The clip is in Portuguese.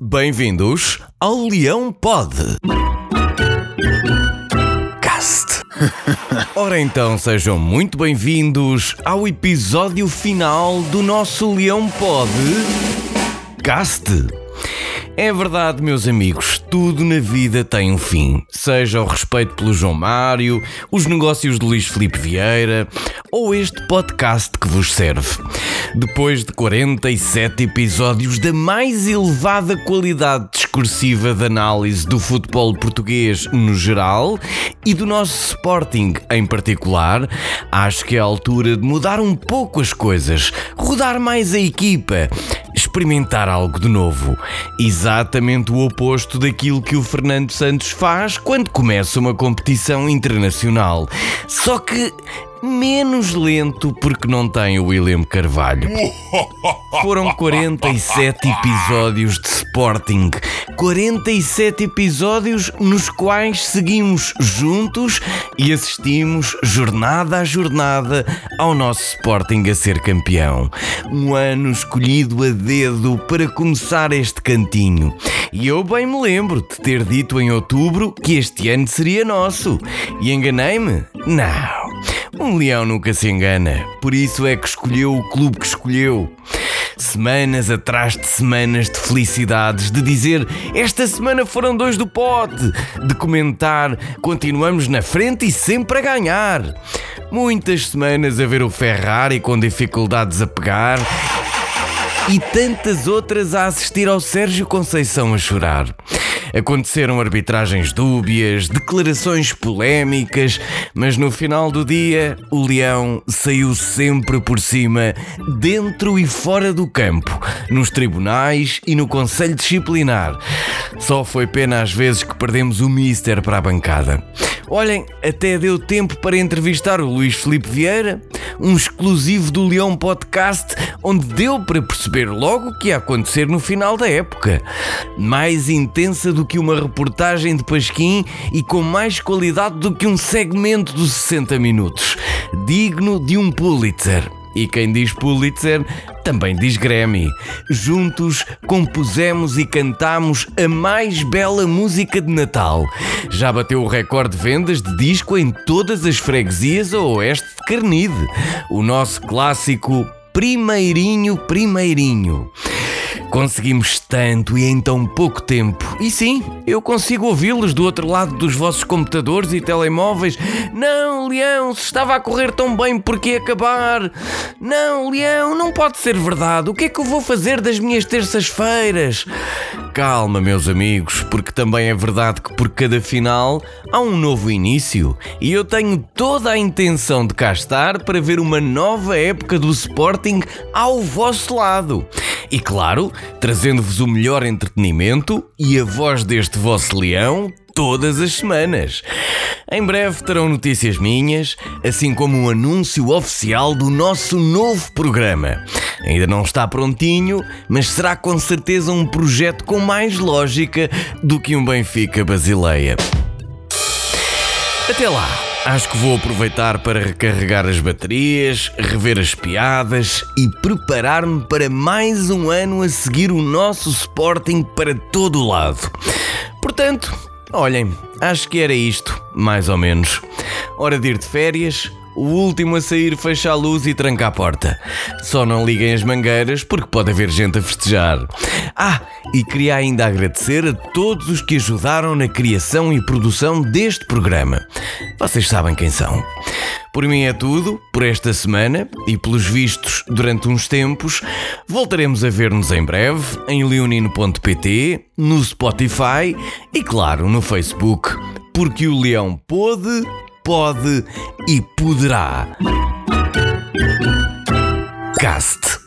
Bem-vindos ao Leão Pod. Cast. Ora então, sejam muito bem-vindos ao episódio final do nosso Leão Pod. Cast. É verdade, meus amigos, tudo na vida tem um fim. Seja o respeito pelo João Mário, os negócios de Luís Felipe Vieira ou este podcast que vos serve. Depois de 47 episódios da mais elevada qualidade discursiva de análise do futebol português no geral e do nosso Sporting em particular, acho que é a altura de mudar um pouco as coisas, rodar mais a equipa experimentar algo de novo. Exatamente o oposto daquilo que o Fernando Santos faz quando começa uma competição internacional. Só que menos lento porque não tem o William Carvalho. Foram 47 episódios de Sporting. 47 episódios nos quais seguimos juntos e assistimos jornada a jornada ao nosso Sporting a ser campeão. Um ano escolhido a dedo para começar este cantinho. E eu bem me lembro de ter dito em outubro que este ano seria nosso. E enganei-me? Não. Um leão nunca se engana, por isso é que escolheu o clube que escolheu. Semanas atrás de semanas de felicidades, de dizer esta semana foram dois do pote, de comentar continuamos na frente e sempre a ganhar. Muitas semanas a ver o Ferrari com dificuldades a pegar e tantas outras a assistir ao Sérgio Conceição a chorar. Aconteceram arbitragens dúbias, declarações polémicas, mas no final do dia o Leão saiu sempre por cima, dentro e fora do campo, nos tribunais e no Conselho Disciplinar. Só foi pena às vezes que perdemos o Mister para a bancada. Olhem, até deu tempo para entrevistar o Luís Felipe Vieira, um exclusivo do Leão Podcast, onde deu para perceber logo o que ia acontecer no final da época. Mais intensa do que uma reportagem de Pasquim e com mais qualidade do que um segmento dos 60 minutos. Digno de um Pulitzer. E quem diz Pulitzer também diz Grammy. Juntos compusemos e cantamos a mais bela música de Natal. Já bateu o recorde de vendas de disco em todas as freguesias a oeste de Carnide. O nosso clássico Primeirinho, Primeirinho. Conseguimos tanto e em tão pouco tempo. E sim, eu consigo ouvi-los do outro lado dos vossos computadores e telemóveis. Não, Leão, se estava a correr tão bem, por que acabar? Não, Leão, não pode ser verdade. O que é que eu vou fazer das minhas terças-feiras? Calma, meus amigos, porque também é verdade que por cada final há um novo início e eu tenho toda a intenção de cá estar para ver uma nova época do Sporting ao vosso lado. E claro, trazendo-vos o melhor entretenimento e a voz deste vosso leão todas as semanas. Em breve terão notícias minhas, assim como um anúncio oficial do nosso novo programa. Ainda não está prontinho, mas será com certeza um projeto com mais lógica do que um Benfica Basileia. Até lá! Acho que vou aproveitar para recarregar as baterias, rever as piadas e preparar-me para mais um ano a seguir o nosso Sporting para todo o lado. Portanto, olhem, acho que era isto, mais ou menos. Hora de ir de férias, o último a sair fecha a luz e tranca a porta. Só não liguem as mangueiras porque pode haver gente a festejar. Ah, e queria ainda agradecer a todos os que ajudaram na criação e produção deste programa. Vocês sabem quem são. Por mim é tudo, por esta semana e pelos vistos durante uns tempos. Voltaremos a ver-nos em breve em leonino.pt, no Spotify e, claro, no Facebook. Porque o leão pôde pode e poderá. Cast.